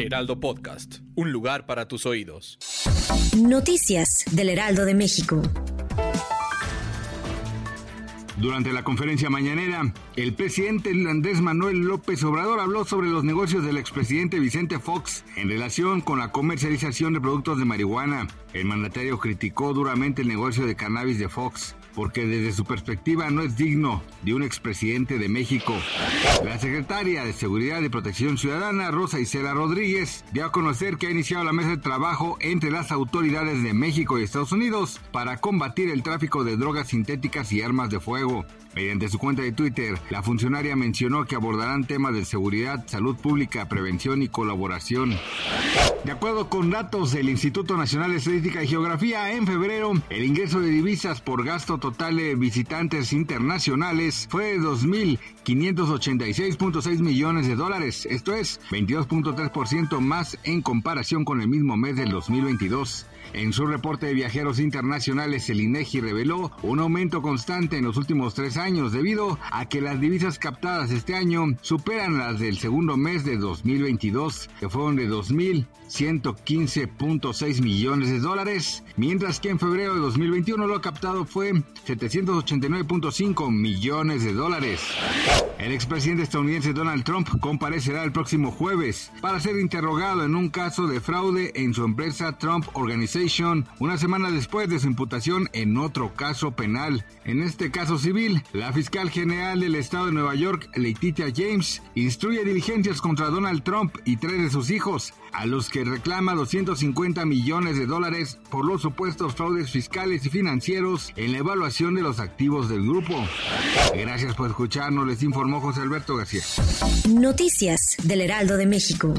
Heraldo Podcast, un lugar para tus oídos. Noticias del Heraldo de México. Durante la conferencia mañanera, el presidente Andrés Manuel López Obrador habló sobre los negocios del expresidente Vicente Fox en relación con la comercialización de productos de marihuana. El mandatario criticó duramente el negocio de cannabis de Fox porque desde su perspectiva no es digno de un expresidente de México. La secretaria de Seguridad y Protección Ciudadana, Rosa Isela Rodríguez, dio a conocer que ha iniciado la mesa de trabajo entre las autoridades de México y Estados Unidos para combatir el tráfico de drogas sintéticas y armas de fuego. Mediante su cuenta de Twitter, la funcionaria mencionó que abordarán temas de seguridad, salud pública, prevención y colaboración. De acuerdo con datos del Instituto Nacional de Estadística y Geografía, en febrero el ingreso de divisas por gasto total de visitantes internacionales fue de 2.586.6 millones de dólares, esto es 22.3% más en comparación con el mismo mes del 2022. En su reporte de viajeros internacionales, el INEGI reveló un aumento constante en los últimos tres años debido a que las divisas captadas este año superan las del segundo mes de 2022, que fueron de 2.115.6 millones de dólares, mientras que en febrero de 2021 lo captado fue 789.5 millones de dólares. El expresidente estadounidense Donald Trump comparecerá el próximo jueves para ser interrogado en un caso de fraude en su empresa Trump Organization una semana después de su imputación en otro caso penal. En este caso civil, la fiscal general del estado de Nueva York, Letitia James, instruye diligencias contra Donald Trump y tres de sus hijos, a los que reclama 250 millones de dólares por los supuestos fraudes fiscales y financieros en la evaluación de los activos del grupo. Gracias por escucharnos, les informó José Alberto García. Noticias del Heraldo de México.